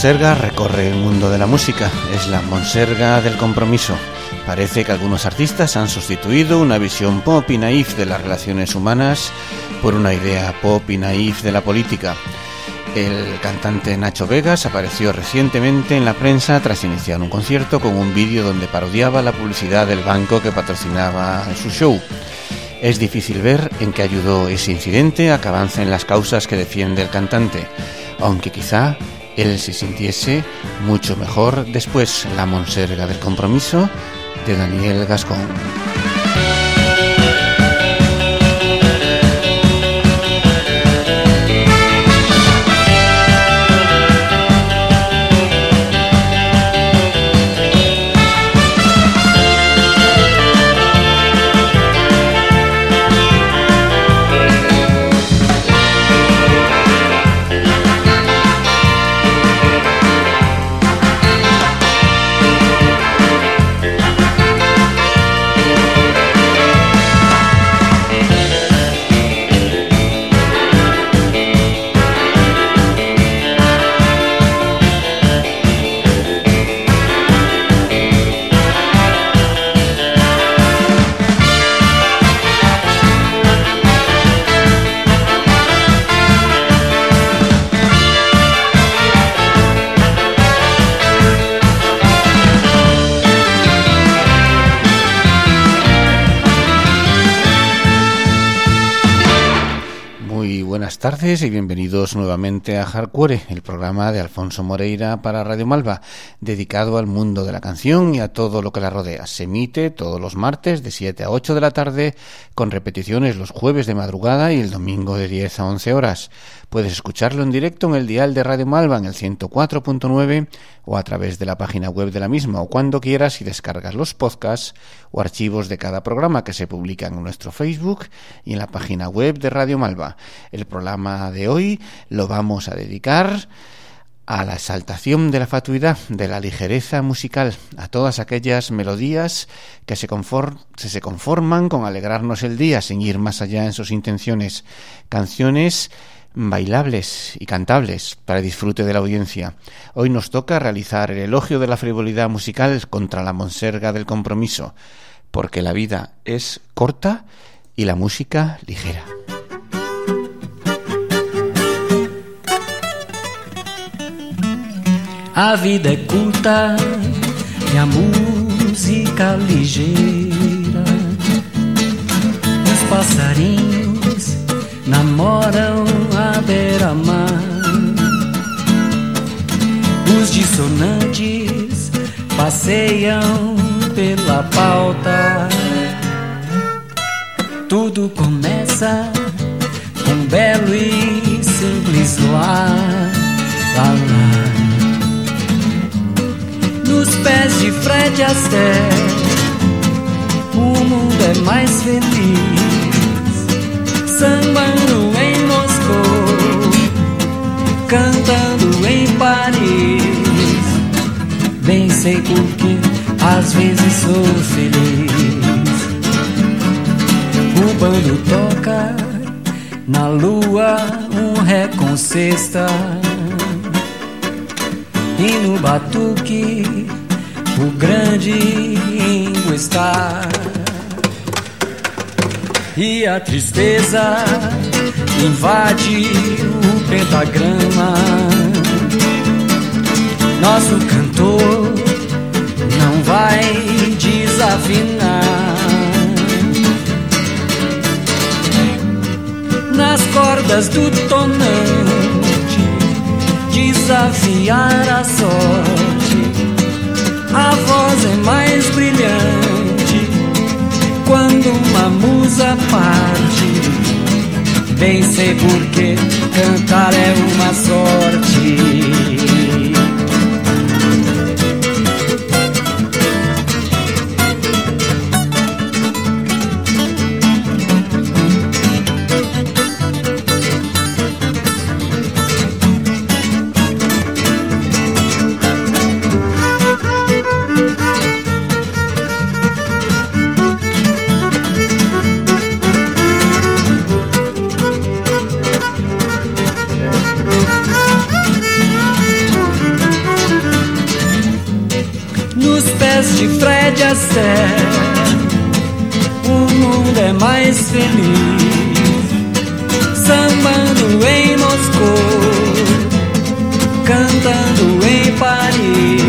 Monserga recorre el mundo de la música, es la monserga del compromiso. Parece que algunos artistas han sustituido una visión pop y naif de las relaciones humanas por una idea pop y naif de la política. El cantante Nacho Vegas apareció recientemente en la prensa tras iniciar un concierto con un vídeo donde parodiaba la publicidad del banco que patrocinaba su show. Es difícil ver en qué ayudó ese incidente a que avancen las causas que defiende el cantante, aunque quizá él se sintiese mucho mejor después la monserga del compromiso de Daniel Gascón. Tardes y bienvenidos nuevamente a Hardcore, el programa de Alfonso Moreira para Radio Malva, dedicado al mundo de la canción y a todo lo que la rodea. Se emite todos los martes de 7 a 8 de la tarde, con repeticiones los jueves de madrugada y el domingo de 10 a 11 horas. Puedes escucharlo en directo en el dial de Radio Malva en el 104.9 o a través de la página web de la misma o cuando quieras y descargas los podcasts o archivos de cada programa que se publican en nuestro Facebook y en la página web de Radio Malva. El programa de hoy lo vamos a dedicar a la exaltación de la fatuidad, de la ligereza musical, a todas aquellas melodías que se, se, conforman con alegrarnos el día sin ir más allá en sus intenciones, canciones bailables y cantables para disfrute de la audiencia. Hoy nos toca realizar el elogio de la frivolidad musical contra la monserga del compromiso, porque la vida es corta y la música ligera. A vida é curta e música ligeira. Os passarinhos namoram à beira-mar. Os dissonantes passeiam pela pauta. Tudo começa com um belo e simples lá, lá. Nos pés de Fred Astaire, o mundo é mais feliz sambando em cantando em Paris. Bem sei porque às vezes sou feliz. O bando toca na lua um ré com cesta. E no batuque o grande Ingo está e a tristeza invade o pentagrama. Nosso cantor não vai desafinar. Nas cordas do tonante, desafiar a sorte. A voz é mais brilhante quando uma musa parte. Bem sei porque cantar é uma sorte. Ser, o mundo é mais feliz. Sambando em Moscou, cantando em Paris.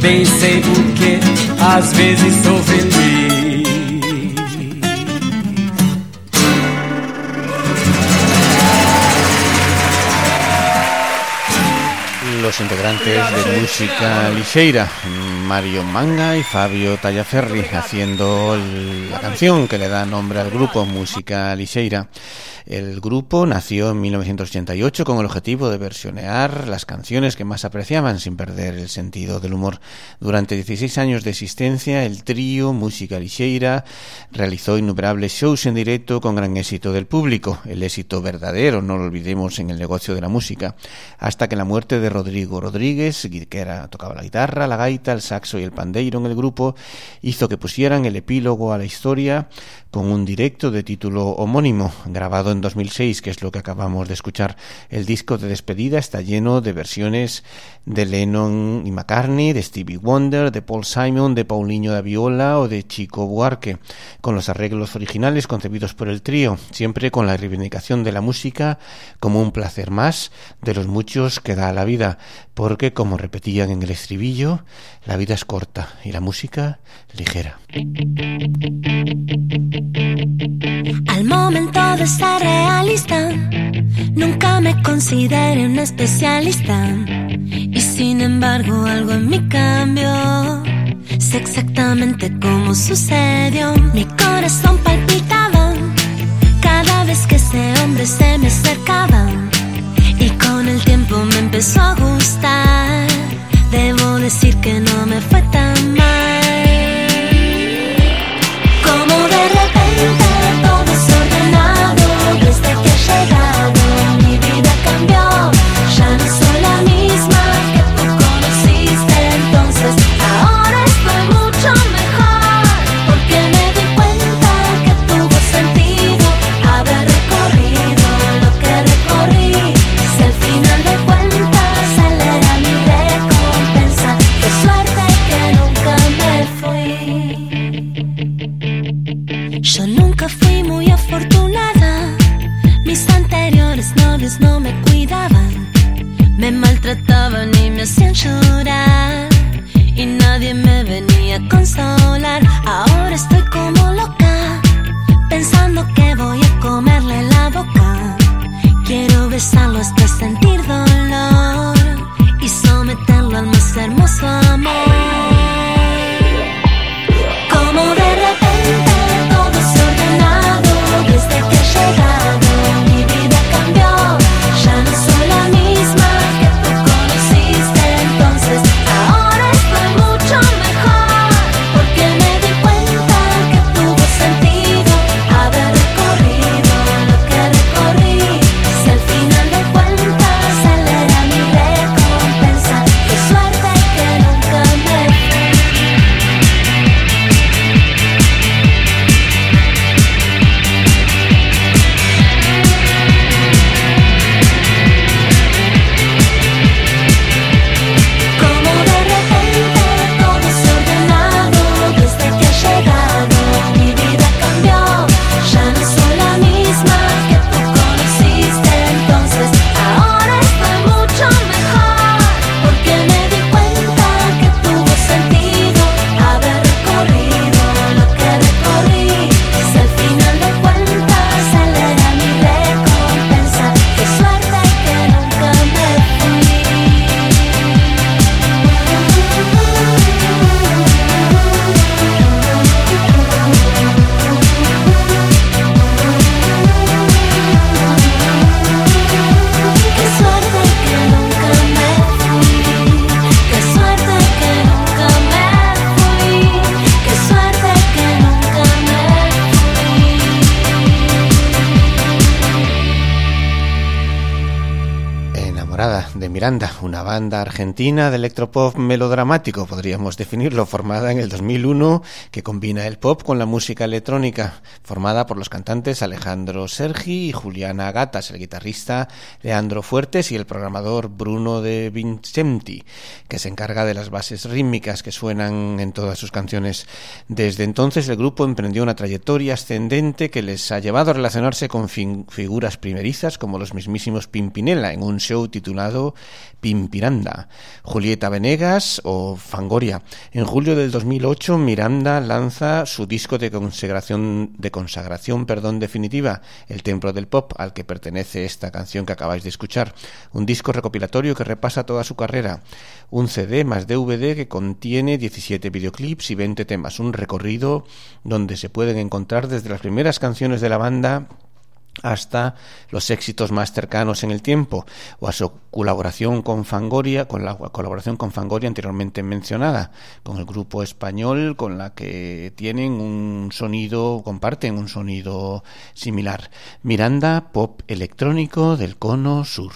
Bem sei porque às vezes sou feliz. Los integrantes de Música Ligeira, Mario Manga y Fabio Tallaferri, haciendo la canción que le da nombre al grupo Música Ligeira. El grupo nació en 1988 con el objetivo de versionear las canciones que más apreciaban sin perder el sentido del humor. Durante 16 años de existencia, el trío Música Lixeira realizó innumerables shows en directo con gran éxito del público, el éxito verdadero, no lo olvidemos, en el negocio de la música, hasta que la muerte de Rodrigo Rodríguez, que era, tocaba la guitarra, la gaita, el saxo y el pandeiro en el grupo, hizo que pusieran el epílogo a la historia con un directo de título homónimo, grabado en 2006, que es lo que acabamos de escuchar. El disco de despedida está lleno de versiones de Lennon y McCartney, de Stevie Wonder, de Paul Simon, de Paulinho da Viola o de Chico Buarque, con los arreglos originales concebidos por el trío, siempre con la reivindicación de la música como un placer más de los muchos que da a la vida, porque, como repetían en el estribillo, la vida es corta y la música ligera. Al momento de ser realista, nunca me consideré un especialista. Y sin embargo, algo en mí cambió. Sé exactamente cómo sucedió. Mi corazón palpitaba cada vez que ese hombre se me acercaba. Y con el tiempo me empezó a gustar. Debo decir que no banda argentina de electropop melodramático, podríamos definirlo, formada en el 2001, que combina el pop con la música electrónica, formada por los cantantes Alejandro Sergi y Juliana Gatas, el guitarrista Leandro Fuertes y el programador Bruno de Vincenti, que se encarga de las bases rítmicas que suenan en todas sus canciones. Desde entonces el grupo emprendió una trayectoria ascendente que les ha llevado a relacionarse con figuras primerizas como los mismísimos Pimpinela en un show titulado Julieta Venegas o Fangoria. En julio del 2008 Miranda lanza su disco de consagración, de consagración perdón, definitiva, El Templo del Pop, al que pertenece esta canción que acabáis de escuchar. Un disco recopilatorio que repasa toda su carrera. Un CD más DVD que contiene 17 videoclips y 20 temas. Un recorrido donde se pueden encontrar desde las primeras canciones de la banda hasta los éxitos más cercanos en el tiempo o a su colaboración con Fangoria, con la colaboración con Fangoria anteriormente mencionada, con el grupo español con la que tienen un sonido, comparten un sonido similar. Miranda, pop electrónico del cono sur.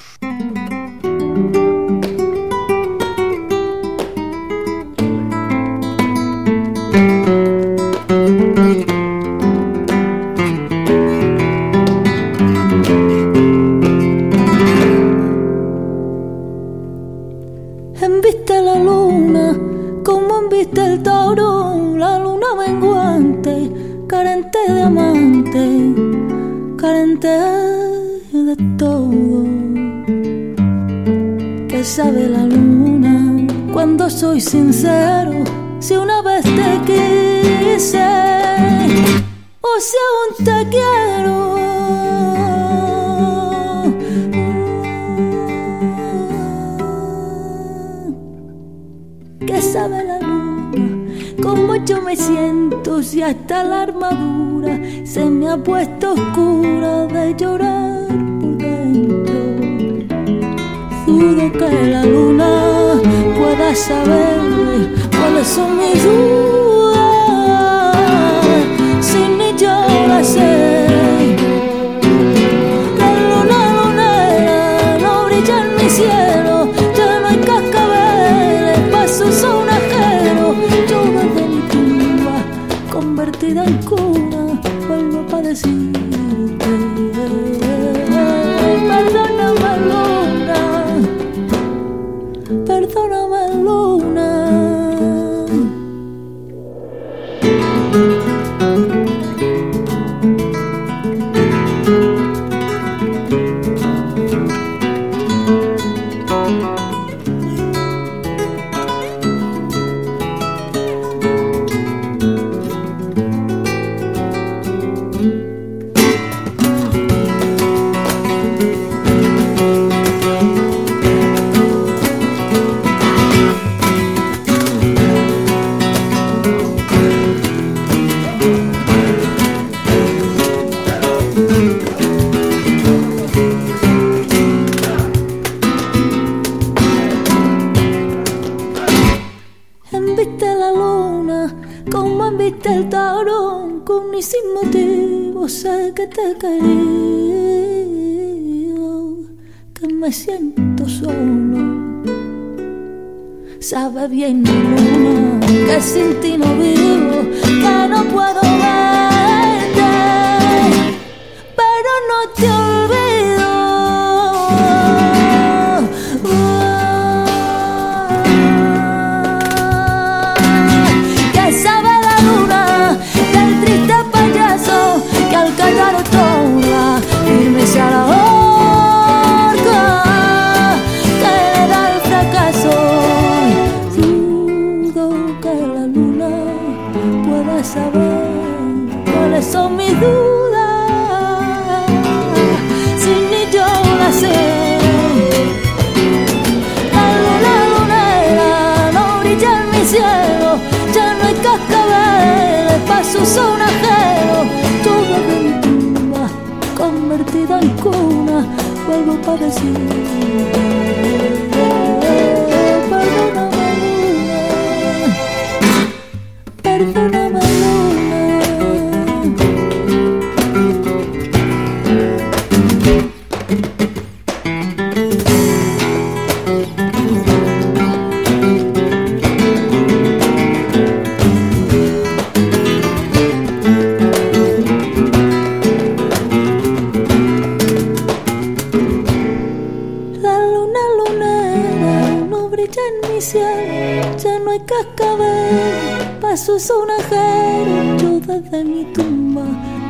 Paso sonajero, yo desde mi tumba,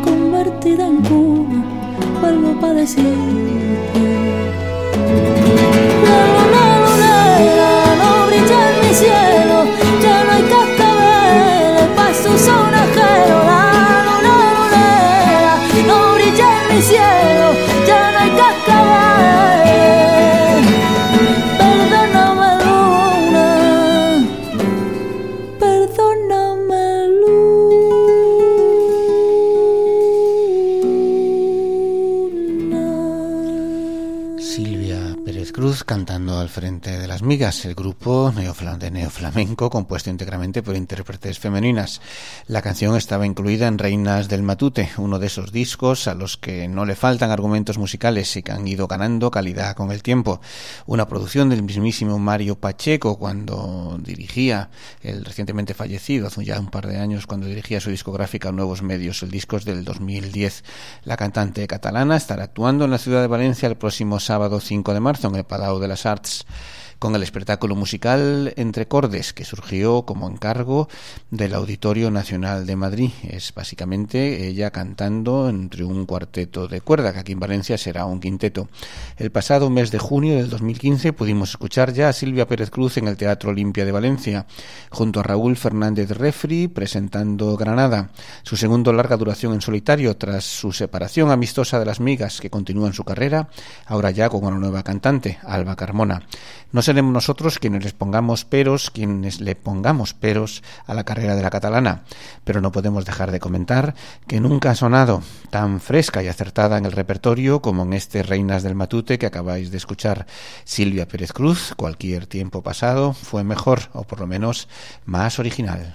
convertida en cuna, vuelvo para decirte. Migas, el grupo de neoflamenco compuesto íntegramente por intérpretes femeninas. La canción estaba incluida en Reinas del Matute, uno de esos discos a los que no le faltan argumentos musicales y que han ido ganando calidad con el tiempo. Una producción del mismísimo Mario Pacheco cuando dirigía el recientemente fallecido, hace ya un par de años, cuando dirigía su discográfica Nuevos Medios. El disco es del 2010. La cantante catalana estará actuando en la ciudad de Valencia el próximo sábado 5 de marzo en el Palau de las Arts con el espectáculo musical Entre Cordes, que surgió como encargo del Auditorio Nacional de Madrid. Es básicamente ella cantando entre un cuarteto de cuerda, que aquí en Valencia será un quinteto. El pasado mes de junio del 2015 pudimos escuchar ya a Silvia Pérez Cruz en el Teatro Olimpia de Valencia, junto a Raúl Fernández Refri presentando Granada, su segundo larga duración en solitario tras su separación amistosa de las migas que continúa en su carrera, ahora ya con una nueva cantante, Alba Carmona. No seremos nosotros quienes les pongamos peros, quienes le pongamos peros a la carrera de la catalana, pero no podemos dejar de comentar que nunca ha sonado tan fresca y acertada en el repertorio como en este Reinas del Matute que acabáis de escuchar. Silvia Pérez Cruz, cualquier tiempo pasado, fue mejor, o por lo menos más original.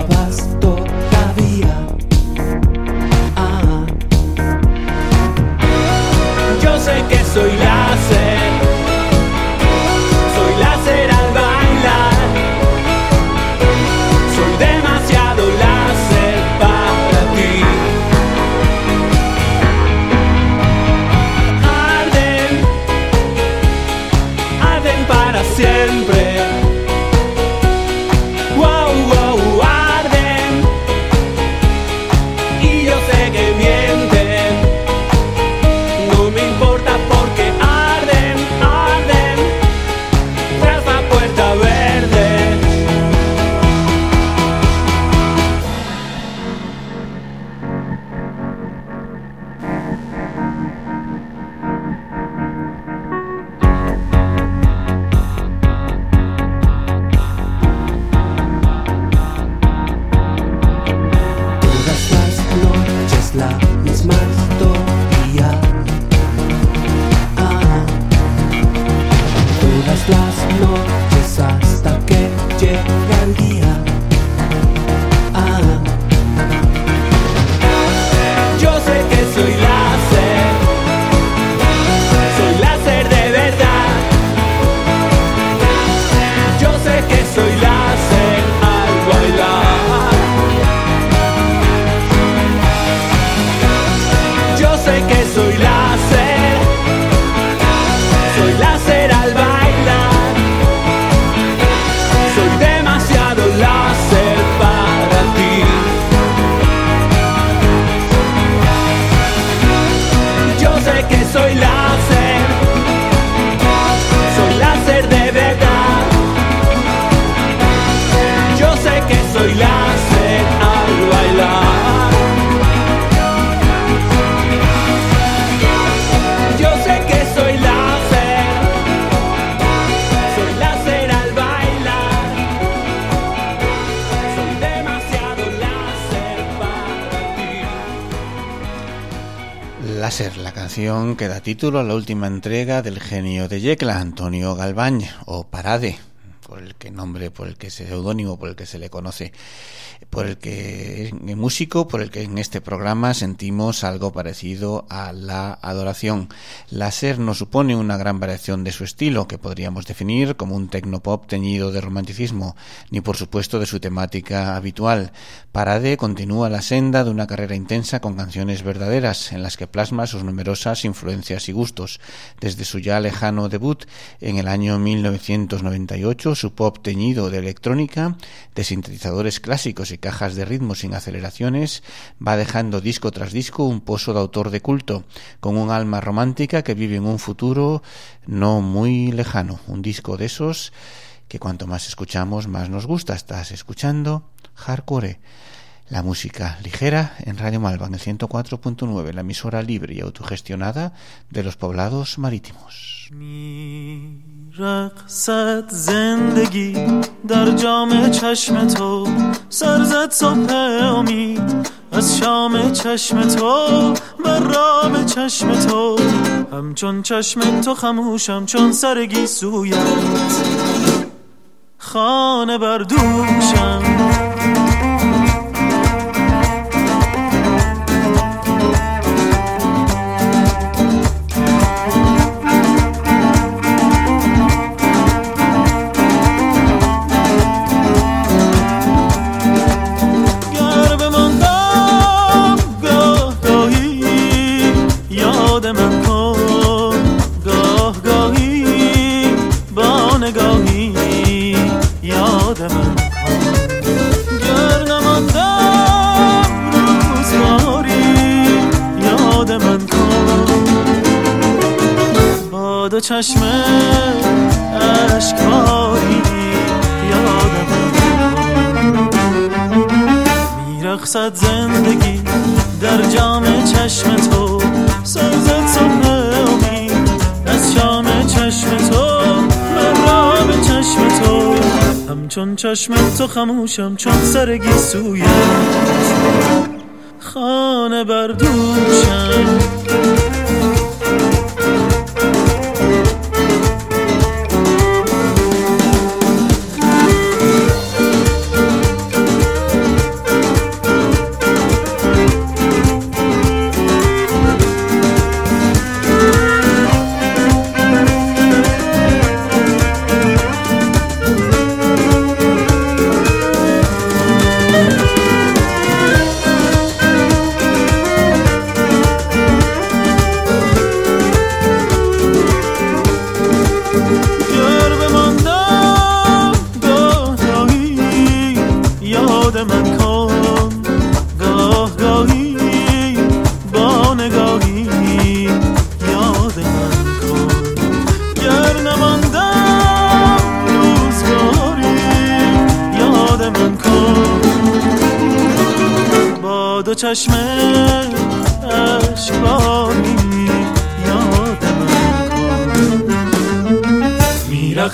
abasto. y la al bailar. Yo sé que soy láser, soy láser al bailar. Soy demasiado láser para ti. Láser, la canción que da título a la última entrega del genio de Yecla, Antonio Galván, o Parade por el que nombre, por el que seudónimo, por el que se le conoce por el que en músico, por el que en este programa sentimos algo parecido a la adoración. Láser no supone una gran variación de su estilo, que podríamos definir como un tecnopop teñido de romanticismo, ni por supuesto de su temática habitual. Parade continúa la senda de una carrera intensa con canciones verdaderas, en las que plasma sus numerosas influencias y gustos. Desde su ya lejano debut en el año 1998, su pop teñido de electrónica, de sintetizadores clásicos y cajas de ritmo sin aceleraciones, va dejando disco tras disco un pozo de autor de culto, con un alma romántica que vive en un futuro no muy lejano. Un disco de esos que cuanto más escuchamos, más nos gusta. Estás escuchando Hardcore. La música ligera en Radio Malva en el 104.9, la emisora libre y autogestionada de los poblados marítimos. رقصت زندگی در جام چشم تو سرزد صبح امید از شام چشم تو بر رام چشم تو. همچون چشم تو خموشم چون سرگی سویت. خانه بردوشم چشم تو خموشم چون سرگی سویت. خانه بردوشم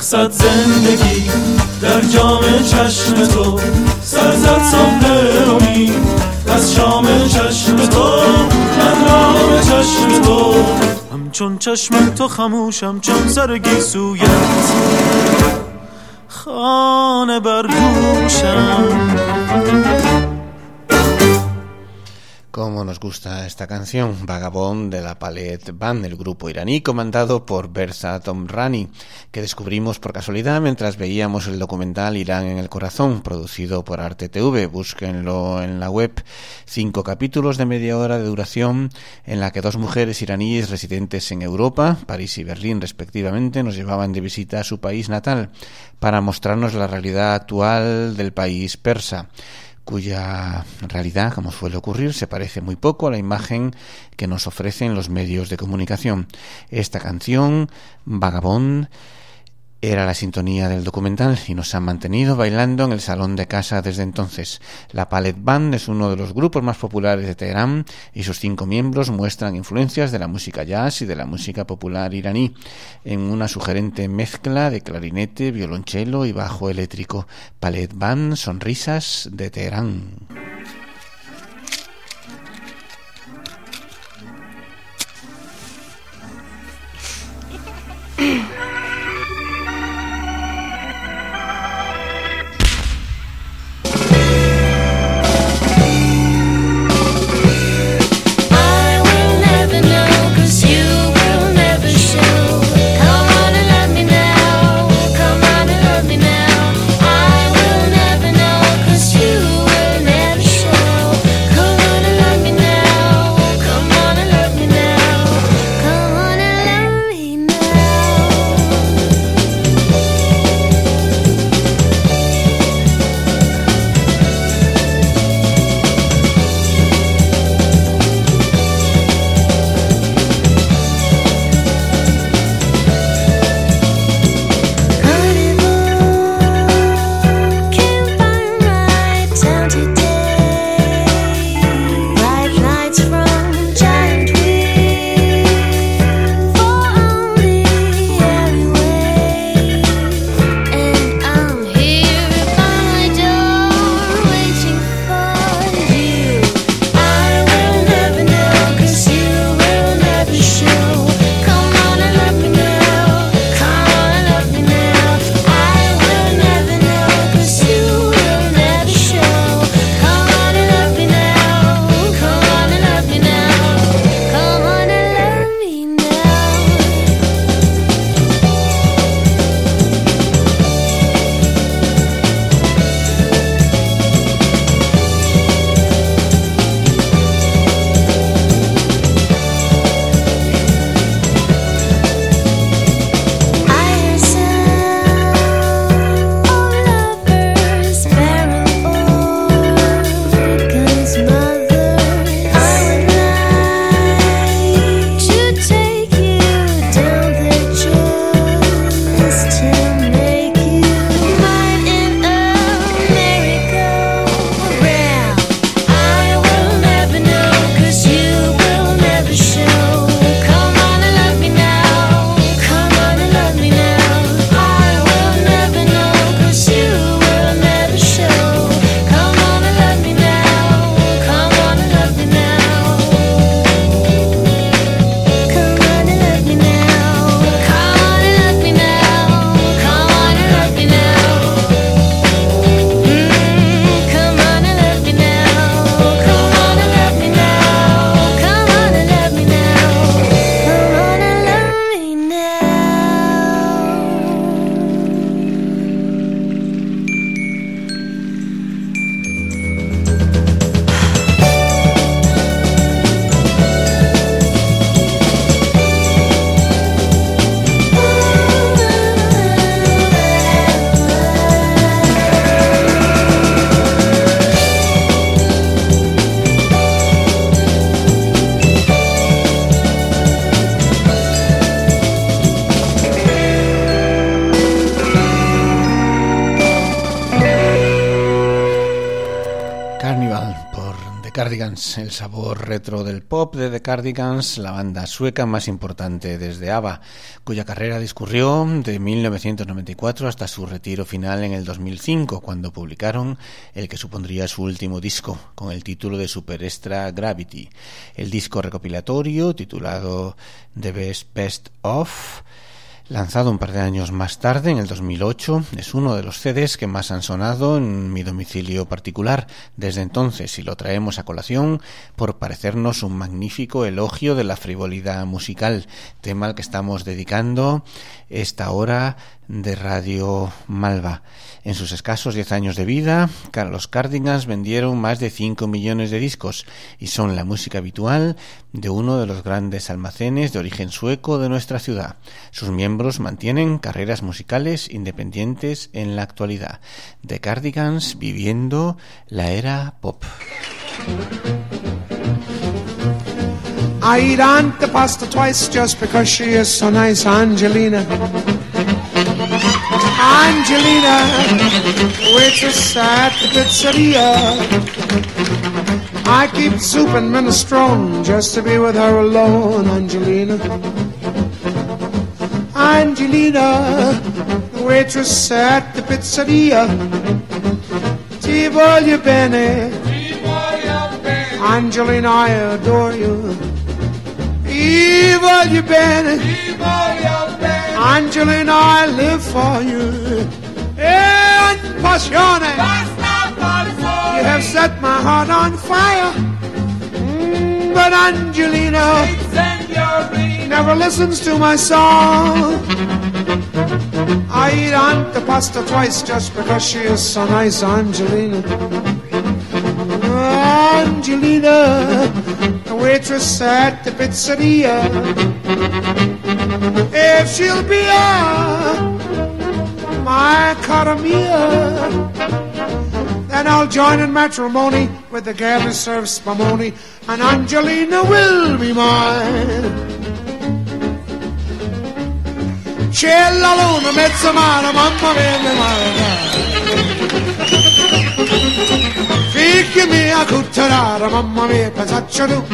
میرخصد زندگی در جام چشم تو. سرزد صبح امید از شام چشم تو. من رام چشم تو. همچون چشم تو خموشم چون سرگی سویت. خانه بردوشم Cómo nos gusta esta canción, Vagabond de la Palette Band, el grupo iraní comandado por Bersa Tomrani, que descubrimos por casualidad mientras veíamos el documental Irán en el corazón, producido por Arte TV. Búsquenlo en la web. Cinco capítulos de media hora de duración en la que dos mujeres iraníes residentes en Europa, París y Berlín respectivamente, nos llevaban de visita a su país natal para mostrarnos la realidad actual del país persa cuya realidad, como suele ocurrir, se parece muy poco a la imagen que nos ofrecen los medios de comunicación. Esta canción, Vagabond, era la sintonía del documental y nos ha mantenido bailando en el salón de casa desde entonces. La Palette Band es uno de los grupos más populares de Teherán y sus cinco miembros muestran influencias de la música jazz y de la música popular iraní en una sugerente mezcla de clarinete, violonchelo y bajo eléctrico. Palette Band Sonrisas de Teherán. Cardigans, el sabor retro del pop de The Cardigans, la banda sueca más importante desde ABBA, cuya carrera discurrió de 1994 hasta su retiro final en el 2005, cuando publicaron el que supondría su último disco, con el título de Super Extra Gravity. El disco recopilatorio, titulado The Best Best Of, Lanzado un par de años más tarde, en el 2008, es uno de los CDs que más han sonado en mi domicilio particular. Desde entonces y lo traemos a colación por parecernos un magnífico elogio de la frivolidad musical, tema al que estamos dedicando esta hora de Radio Malva. En sus escasos 10 años de vida, los Cardigans vendieron más de 5 millones de discos y son la música habitual de uno de los grandes almacenes de origen sueco de nuestra ciudad. Sus miembros mantienen carreras musicales independientes en la actualidad. The Cardigans viviendo la era pop. I eat Aunt pasta twice just because she is so nice, Angelina. Angelina, waitress at the pizzeria. I keep soup and minestrone just to be with her alone, Angelina. Angelina, waitress at the pizzeria. Ti voglio bene. Angelina, I adore you. Ti voglio bene. Angelina, I live for you. En passione. You have set my heart on fire. Mm, but Angelina never listens to my song. I eat Aunt the pasta twice just because she is so nice, Angelina. Angelina, the waitress at the pizzeria. If she'll be a my caramia, then I'll join in matrimony with the girl who serves spumoni, and Angelina will be mine. C'è la luna, mezza mano, mamma mia, mia Figli mia, cutterara, mamma mia, pensaccia tu.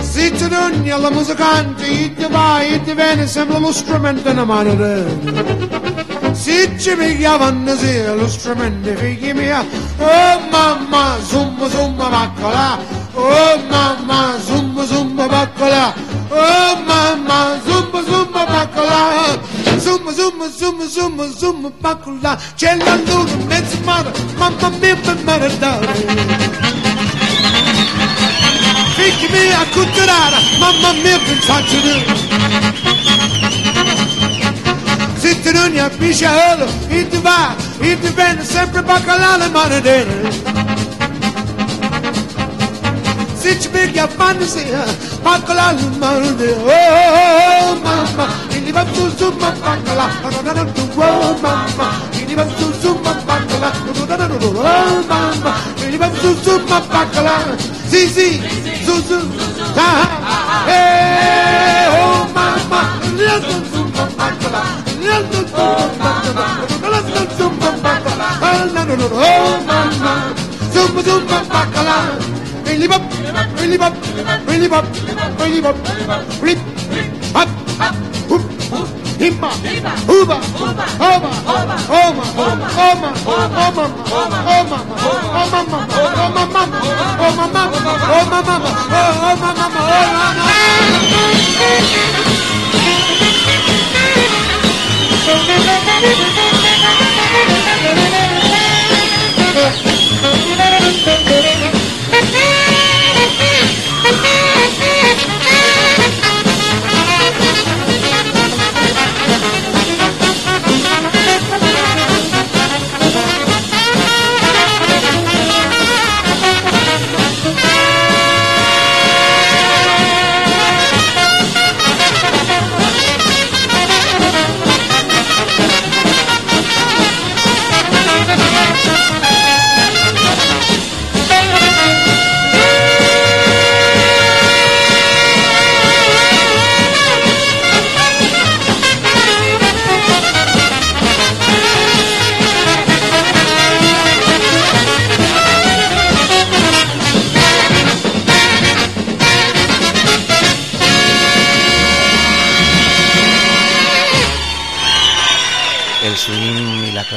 Se ti dogni alla musicante, e ti vai e ti viene, sembra lo strumento in mano Se ci pigliavano sì, lo strumento, figli mia, oh mamma, zumba zumba baccola, oh mamma, zumba zumba baccola, oh mamma, zumba zumba baccola, zoom, zoom, zoom, zoom, zoom, pakula, c'è la luna, mezzo mare, mamma mia, per maritare. Ficcami a cotturare, mamma mia, per facciare. Zitterun yapmış oğlu, indi var, indi ben, sempre bakalalı maradere. Sıçmık yapan size, bakalalı maradere. Oh, mama. Ini bam su su ma bangala, no no no no no mama. Ini bam su su ma bangala, no no no no no no mama. Ini bam su su ma bangala, si si su su ha ha. Hey oh mama, ini bam su su ma bangala, ini bam su su ma bangala, no no no su ma bangala, no no no no mama. Su su ma bangala, ini bam, ini bam, ini bam, ini bam, ini bam, ini bam, rip rip up, up, hoop, hoop, himma, himma, hooba, hooba, oma, oma, oma, oma, oma, oma, oma, oma, oma, oma, oma, mama, oh my mama, oh my mama, oh my mama, oh my mama.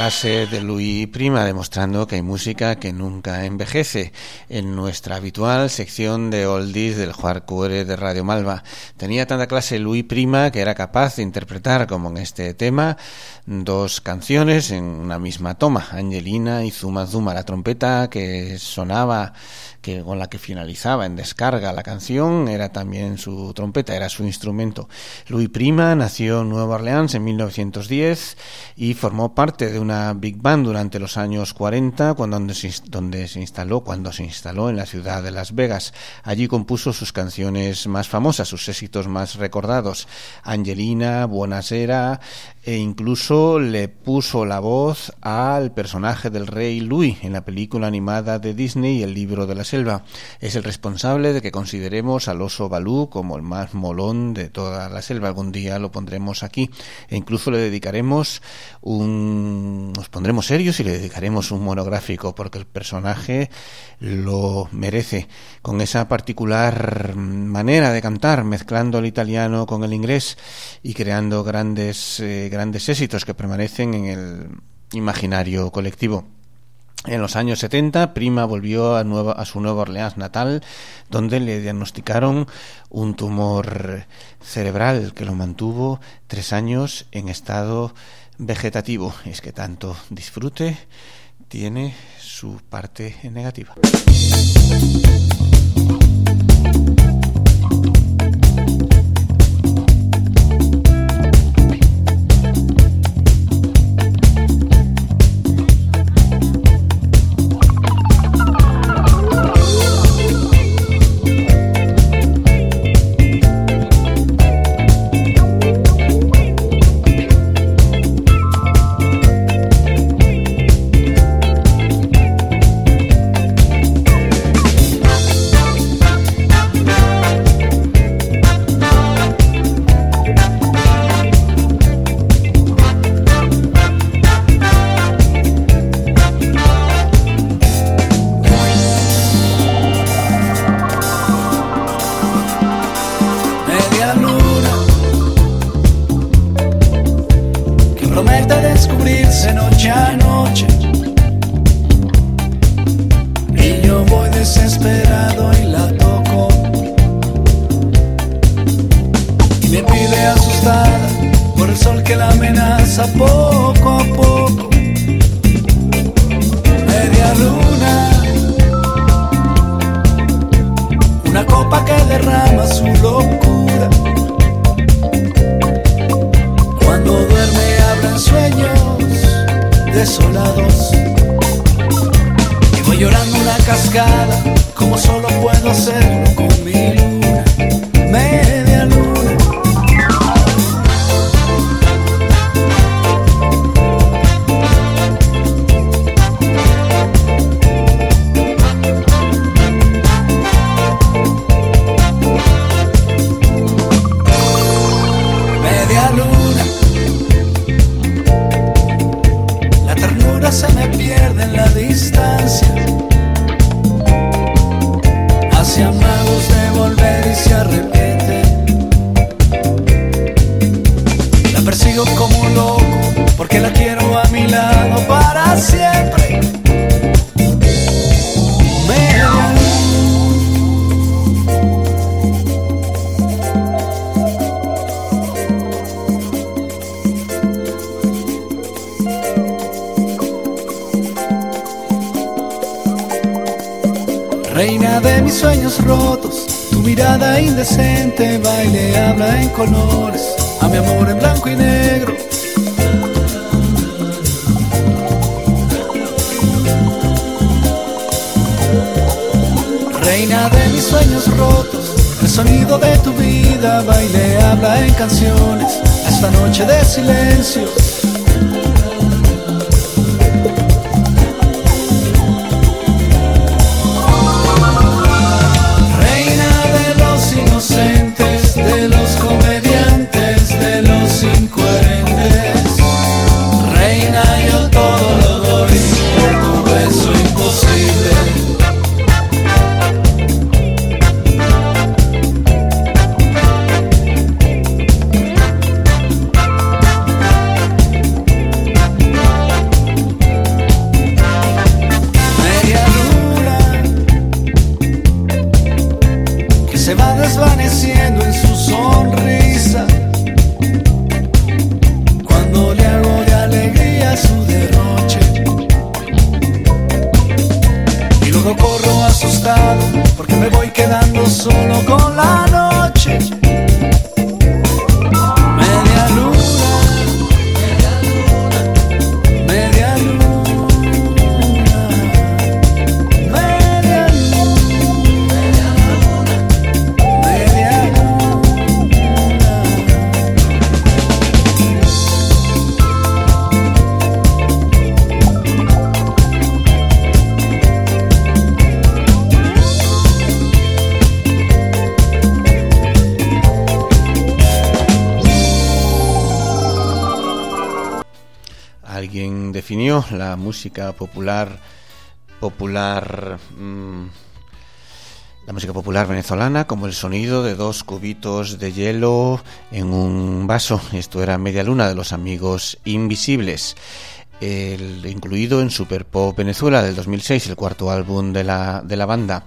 De Luis Prima, demostrando que hay música que nunca envejece. En nuestra habitual sección de oldies del Juarcuere de Radio Malva. Tenía tanta clase Luis Prima que era capaz de interpretar, como en este tema, dos canciones en una misma toma. Angelina y Zuma Zuma, la trompeta que sonaba que con la que finalizaba en descarga la canción era también su trompeta, era su instrumento. Louis Prima nació en Nueva Orleans en 1910 y formó parte de una big band durante los años 40 cuando donde se, donde se instaló cuando se instaló en la ciudad de Las Vegas. Allí compuso sus canciones más famosas, sus éxitos más recordados, Angelina, Buenasera, e incluso le puso la voz al personaje del rey Louis en la película animada de Disney El libro de la selva. Es el responsable de que consideremos al oso Balú como el más molón de toda la selva. Algún día lo pondremos aquí e incluso le dedicaremos un nos pondremos serios y le dedicaremos un monográfico porque el personaje lo merece con esa particular manera de cantar mezclando el italiano con el inglés y creando grandes eh, grandes éxitos que permanecen en el imaginario colectivo. En los años 70, Prima volvió a, a su Nueva Orleans natal, donde le diagnosticaron un tumor cerebral que lo mantuvo tres años en estado vegetativo. Es que tanto disfrute tiene su parte negativa. rotos, tu mirada indecente, baile, habla en colores, a mi amor en blanco y negro. Reina de mis sueños rotos, el sonido de tu vida, baile, habla en canciones, esta noche de silencio definió la música popular popular mm, la música popular venezolana como el sonido de dos cubitos de hielo en un vaso. Esto era Media Luna de los Amigos Invisibles. El, incluido en Super Pop Venezuela del 2006, el cuarto álbum de la, de la banda.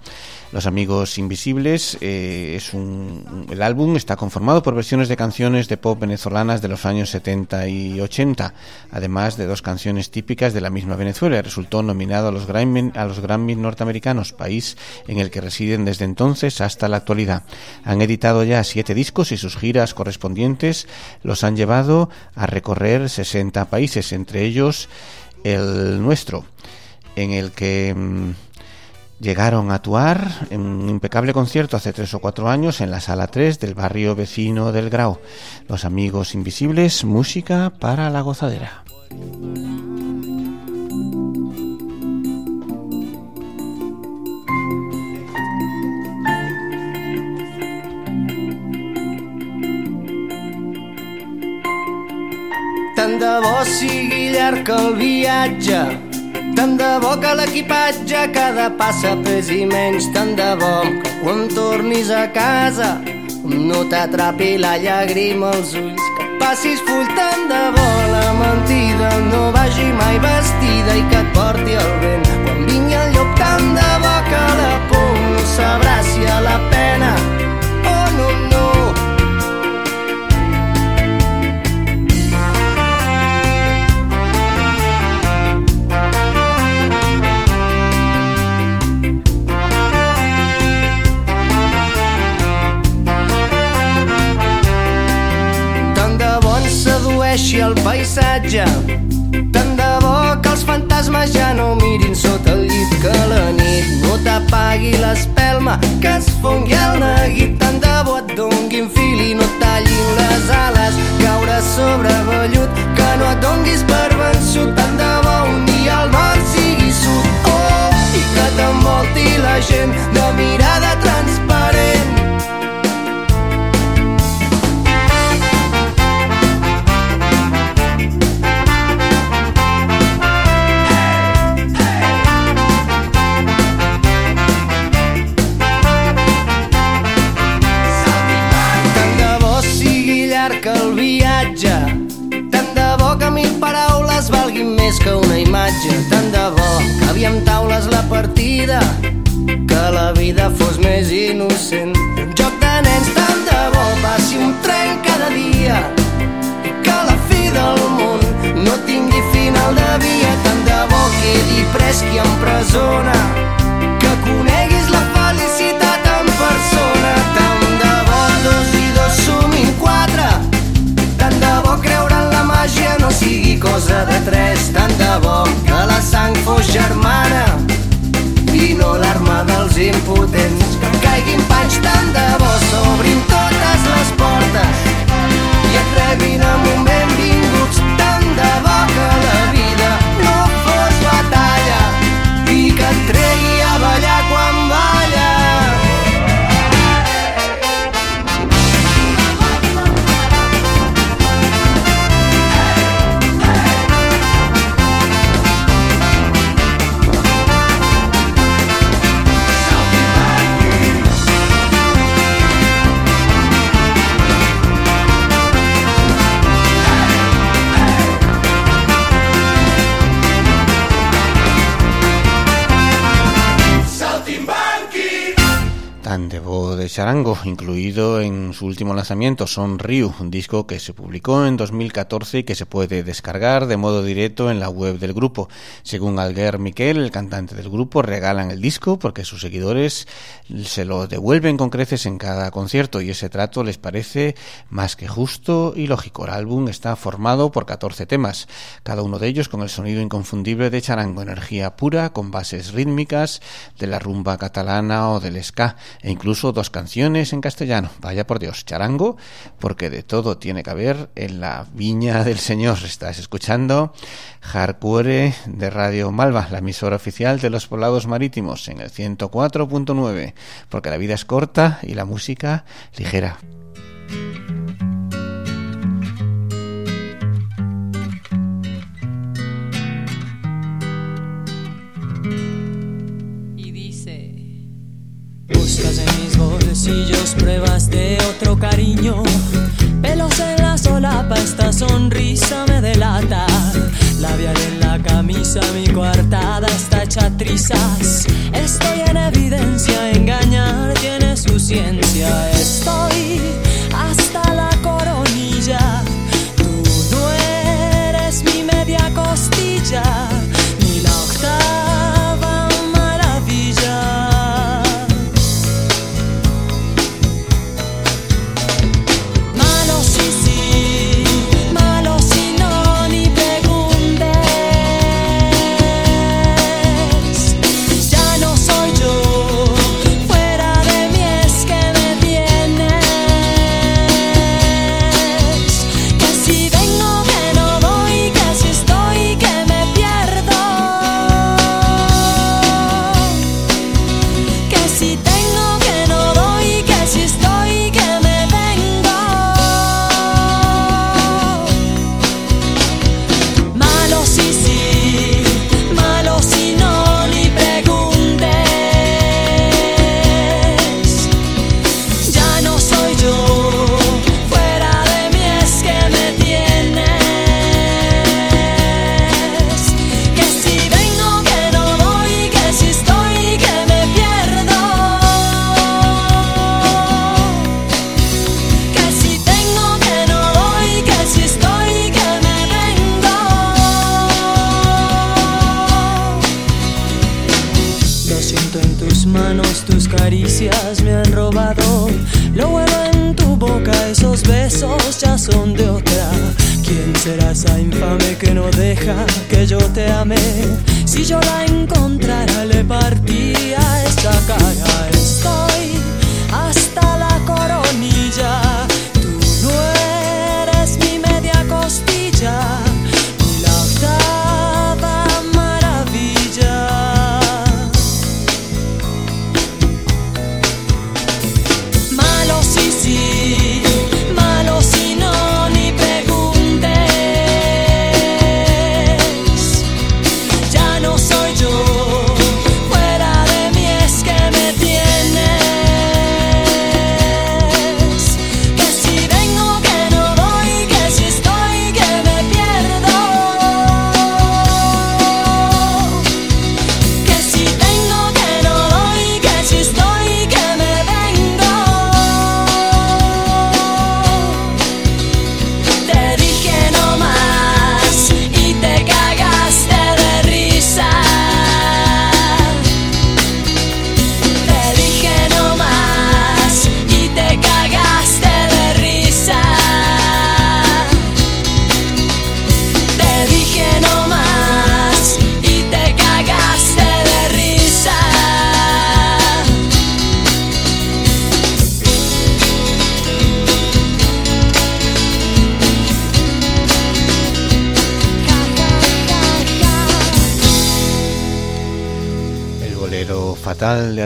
Los Amigos Invisibles eh, es un, el álbum está conformado por versiones de canciones de pop venezolanas de los años 70 y 80, además de dos canciones típicas de la misma Venezuela. Resultó nominado a los Grammy, a los Grammy norteamericanos, país en el que residen desde entonces hasta la actualidad. Han editado ya siete discos y sus giras correspondientes los han llevado a recorrer 60 países, entre ellos el nuestro, en el que mm, llegaron a actuar en un impecable concierto hace tres o cuatro años en la sala 3 del barrio vecino del Grau. Los amigos invisibles, música para la gozadera. Tant de bo sigui llarg tant de bo que l'equipatge cada passa pesi menys, tant de bo que quan tornis a casa no t'atrapi la llàgrima als ulls, que passis full. Tant de bo la mentida no vagi mai vestida i que et porti el vent. Quan vingui el llop tant de bo que la por no sabrà si a la pena paisatge Tant de bo que els fantasmes ja no mirin sota el llit Que la nit no t'apagui l'espelma Que es fongui el neguit. Tant de bo et donguin fil i no tallin les ales Caure sobre vellut Que no et donguis per vençut. Tant de bo un dia el nord sigui sud Oh, i que t'envolti la gent De mirada transparent aviam taules la partida, de tres, tant de bo que la sang fos germana i no l'arma dels impotents. Que caiguin panys, tant de bo s'obrin totes les portes i atrevin a moment vingut charango, incluido en su último lanzamiento, Son Ryu, un disco que se publicó en 2014 y que se puede descargar de modo directo en la web del grupo. Según Alguer Miquel, el cantante del grupo, regalan el disco porque sus seguidores se lo devuelven con creces en cada concierto y ese trato les parece más que justo y lógico. El álbum está formado por 14 temas, cada uno de ellos con el sonido inconfundible de charango, energía pura, con bases rítmicas de la rumba catalana o del ska e incluso dos canciones en castellano. Vaya por Dios, charango, porque de todo tiene que haber en la viña del Señor. Estás escuchando Hardcore de Radio Malva, la emisora oficial de los poblados marítimos, en el 104.9, porque la vida es corta y la música ligera. Bolsillos pruebas de otro cariño. Pelos en la solapa, esta sonrisa me delata. Labial en la camisa, mi coartada está hecha trizas. Estoy en evidencia, engañar tiene su ciencia. Estoy hasta la coronilla. Tú no eres mi media costilla.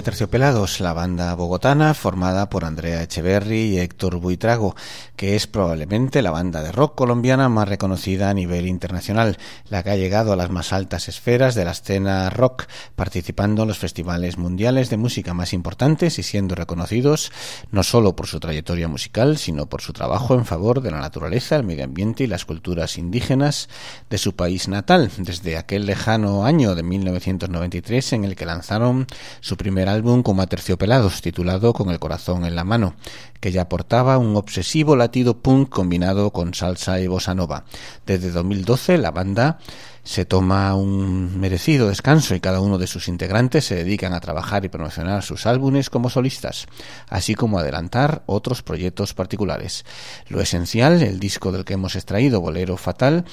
Aterciopelados, la banda bogotana formada por Andrea Echeverry y Héctor Buitrago, que es probablemente la banda de rock colombiana más reconocida a nivel internacional, la que ha llegado a las más altas esferas de la escena rock, participando en los festivales mundiales de música más importantes y siendo reconocidos no solo por su trayectoria musical, sino por su trabajo en favor de la naturaleza, el medio ambiente y las culturas indígenas de su país natal, desde aquel lejano año de 1993 en el que lanzaron su primer álbum como Aterciopelados, titulado Con el corazón en la mano, que ya aportaba un obsesivo latido punk combinado con salsa y bossa nova. Desde 2012 la banda se toma un merecido descanso y cada uno de sus integrantes se dedican a trabajar y promocionar sus álbumes como solistas, así como adelantar otros proyectos particulares. Lo esencial, el disco del que hemos extraído, Bolero Fatal,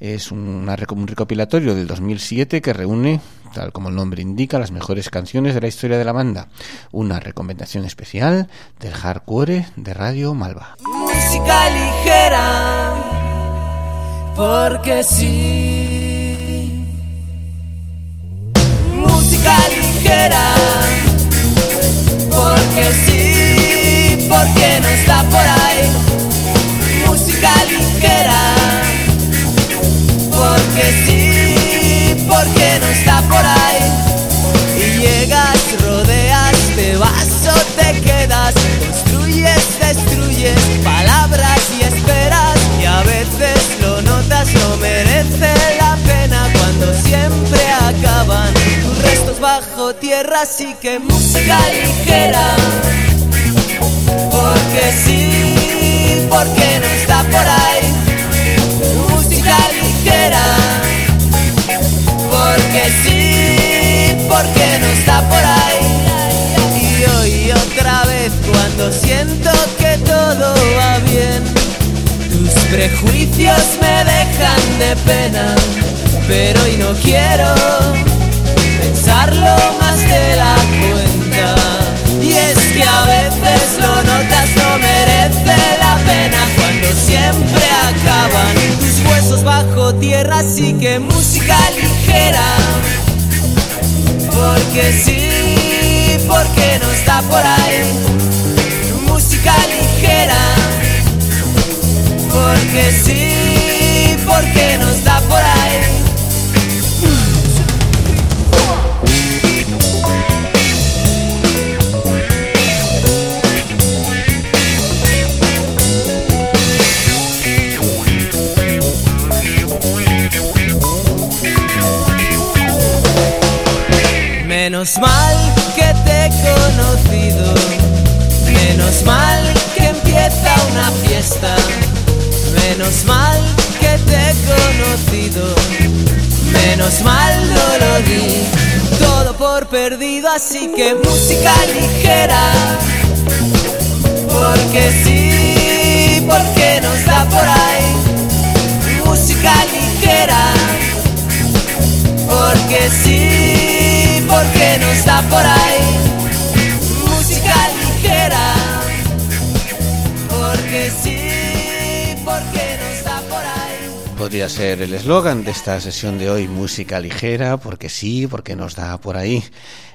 es un recopilatorio del 2007 que reúne, tal como el nombre indica, las mejores canciones de la historia de la banda. Una recomendación especial del hardcore de Radio Malva. Música ligera, porque sí. Música ligera. Porque sí, porque no está por ahí. Música ligera. Porque sí, porque no está por ahí. Y llegas, rodeas, te vas o te quedas. Construyes, destruyes palabras y esperas. Y a veces lo notas, no merece la pena cuando siempre acaban bajo tierra, así que música ligera. Porque sí, porque no está por ahí. Música ligera. Porque sí, porque no está por ahí. Y hoy otra vez cuando siento que todo va bien. Tus prejuicios me dejan de pena, pero hoy no quiero pensarlo más de la cuenta. Y es que a veces lo notas, no merece la pena cuando siempre acaban tus huesos bajo tierra, así que música ligera. Porque sí, porque no está por ahí. Música ligera. Porque sí, porque no está Menos mal que te he conocido, menos mal que empieza una fiesta, menos mal que te he conocido, menos mal no lo di, todo por perdido, así que música ligera, porque sí, porque nos da por ahí, música ligera, porque sí porque no está por ahí. Música ligera, porque sí, porque no está por ahí. Podría ser el eslogan de esta sesión de hoy, música ligera, porque sí, porque nos da por ahí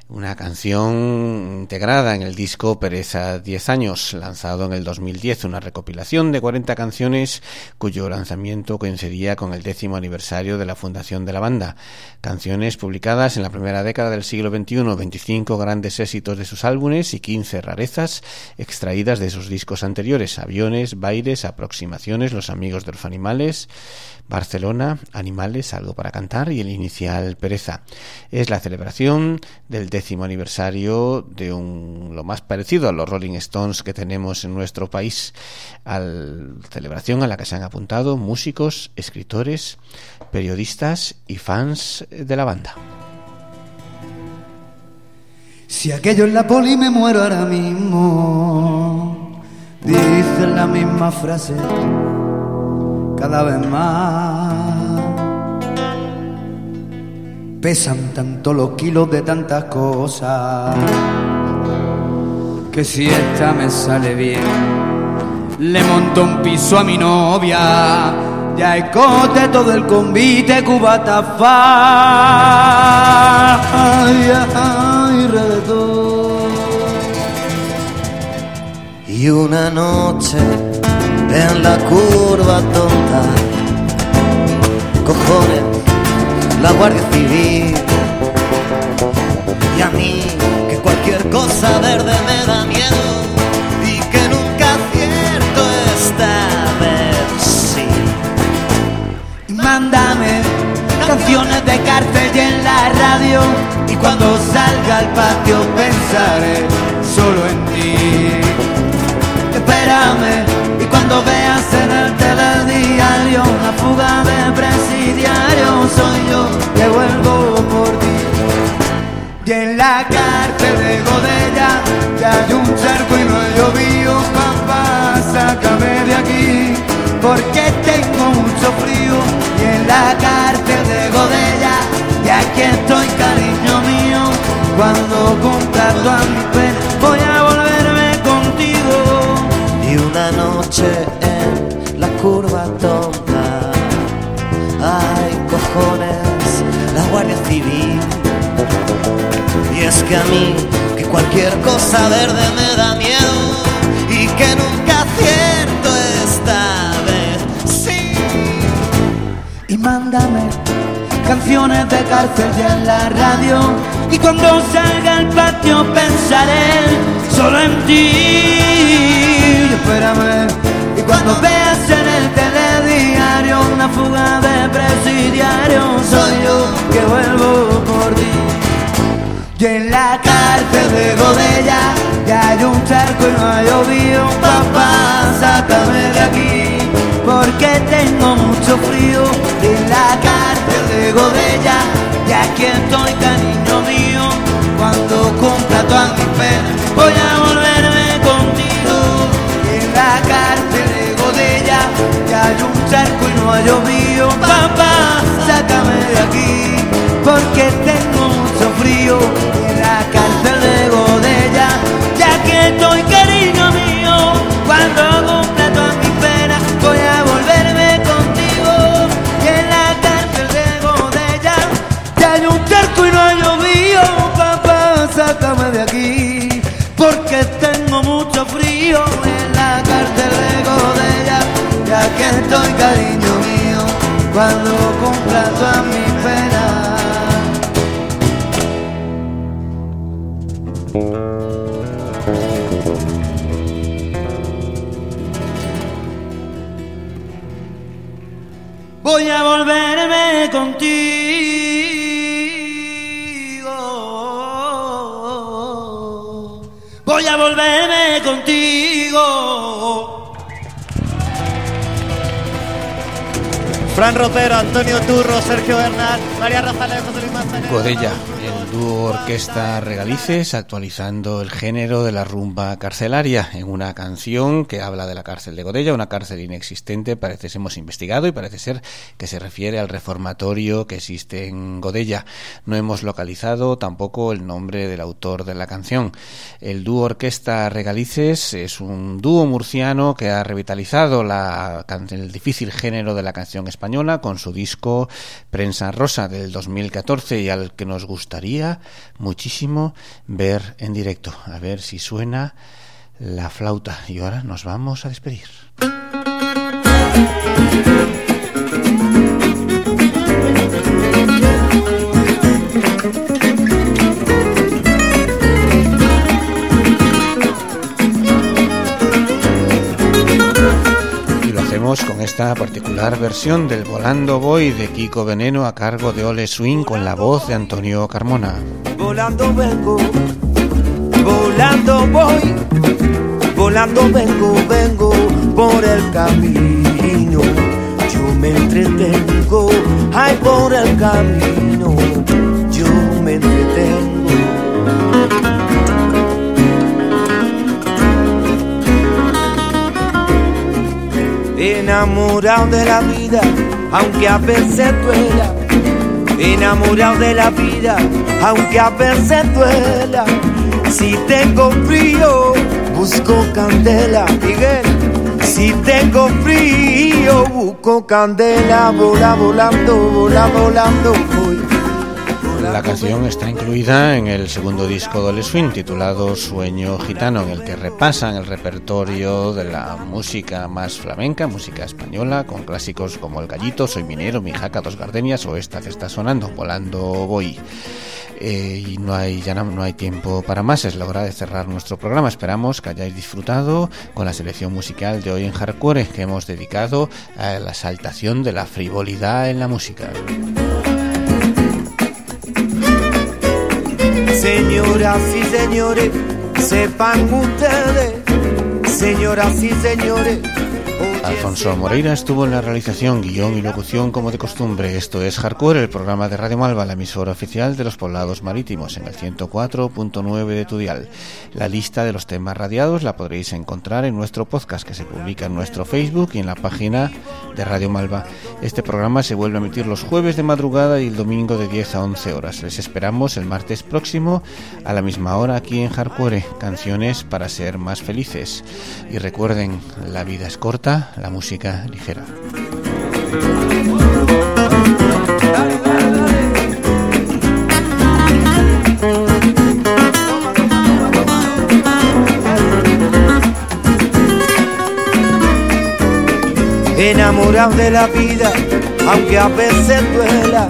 una canción integrada en el disco Pereza 10 años, lanzado en el 2010, una recopilación de 40 canciones cuyo lanzamiento coincidía con el décimo aniversario de la fundación de la banda. Canciones publicadas en la primera década del siglo XXI, 25 grandes éxitos de sus álbumes y 15 rarezas extraídas de sus discos anteriores, Aviones, Bailes, Aproximaciones, Los Amigos de los Animales, Barcelona, Animales, Algo para Cantar y el inicial Pereza. Es la celebración del décimo aniversario de un, lo más parecido a los Rolling Stones que tenemos en nuestro país, a celebración a la que se han apuntado músicos, escritores, periodistas y fans de la banda. Si aquello es la poli me muero ahora mismo, dice la misma frase cada vez más. Pesan tanto los kilos de tantas cosas que si esta me sale bien, le monto un piso a mi novia. Ya escote todo el convite cubata fa y una noche en la curva tonta. Cojones, la Guardia Civil. Y a mí, que cualquier cosa verde me da miedo y que nunca acierto esta vez sí. Mándame canciones de cárcel y en la radio y cuando salga al patio pensaré solo en ti. Espérame y cuando veas en el telediario una fuga porque tengo mucho frío y en la cárcel de Godella y aquí estoy cariño mío. Cuando cumpla a mi voy a volverme contigo. Y una noche en la curva tonta ay cojones la guardia civil. Y es que a mí que cualquier cosa verde me da miedo y que nunca y mándame canciones de cárcel y en la radio. Y cuando salga al patio pensaré solo en ti. espérame. Y cuando veas en el telediario una fuga de presidiario, soy yo que vuelvo por ti. Y en la cárcel de Godella ya hay un charco y no ha llovido. Papá, sácame de aquí porque tengo mucho frío. Cárcel de Godella y aquí estoy, cariño María Rosales, José Luis dúo orquesta Regalices actualizando el género de la rumba carcelaria en una canción que habla de la cárcel de Godella, una cárcel inexistente, parece que hemos investigado y parece ser que se refiere al reformatorio que existe en Godella. No hemos localizado tampoco el nombre del autor de la canción. El dúo orquesta Regalices es un dúo murciano que ha revitalizado la, el difícil género de la canción española con su disco Prensa Rosa del 2014 y al que nos gustaría muchísimo ver en directo. A ver si suena la flauta. Y ahora nos vamos a despedir. Esta particular versión del Volando Voy de Kiko Veneno a cargo de Ole Swing con la voz de Antonio Carmona. Volando vengo, volando voy, volando vengo, vengo por el camino. Yo me entretengo, ay por el camino, yo me entretengo. Enamorado de la vida, aunque a veces duela. Enamorado de la vida, aunque a veces duela. Si tengo frío, busco candela, Miguel. Si tengo frío, busco candela, vola volando, vola volando. La canción está incluida en el segundo disco de Swing titulado Sueño Gitano, en el que repasan el repertorio de la música más flamenca, música española, con clásicos como El Gallito, Soy Minero, Mi Jaca, Dos Gardenias o esta que está sonando, Volando Voy. Eh, y no hay ya no, hay tiempo para más, es la hora de cerrar nuestro programa. Esperamos que hayáis disfrutado con la selección musical de hoy en Hardcore que hemos dedicado a la saltación de la frivolidad en la música. Señoras y señores, sepan ustedes, señoras y señores. Alfonso Moreira estuvo en la realización, guion y locución como de costumbre. Esto es Hardcore, el programa de Radio Malva, la emisora oficial de los poblados marítimos, en el 104.9 de Tudial. La lista de los temas radiados la podréis encontrar en nuestro podcast que se publica en nuestro Facebook y en la página de Radio Malva. Este programa se vuelve a emitir los jueves de madrugada y el domingo de 10 a 11 horas. Les esperamos el martes próximo a la misma hora aquí en Hardcore, canciones para ser más felices. Y recuerden, la vida es corta, la música ligera. Enamorado de la vida, aunque a veces duela.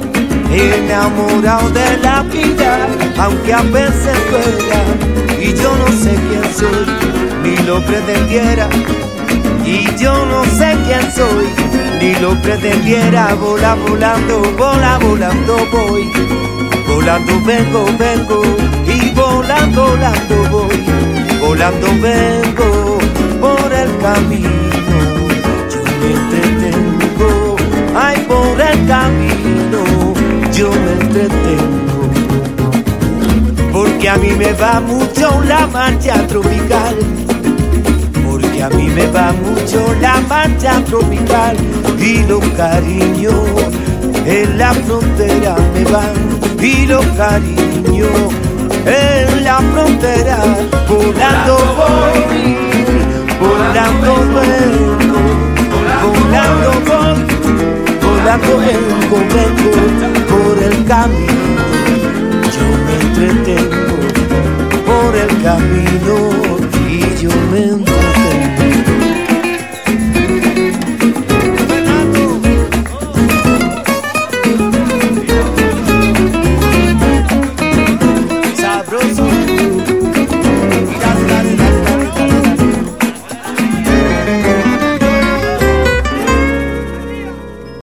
Enamorado de la vida, aunque a veces duela. Y yo no sé quién soy, ni lo pretendiera y yo no sé quién soy, ni lo pretendiera. Vola, volando, vola, volando voy. Volando vengo, vengo. Y volando, volando voy. Volando vengo por el camino. Yo me entretengo. Ay, por el camino. Yo me entretengo. Porque a mí me va mucho la marcha tropical a mí me va mucho la marcha tropical y los cariños en la frontera me van y los cariños en la frontera. Volando voy, volando vengo, volando voy, volando vengo, vengo por el camino, yo me entretengo por el camino y yo me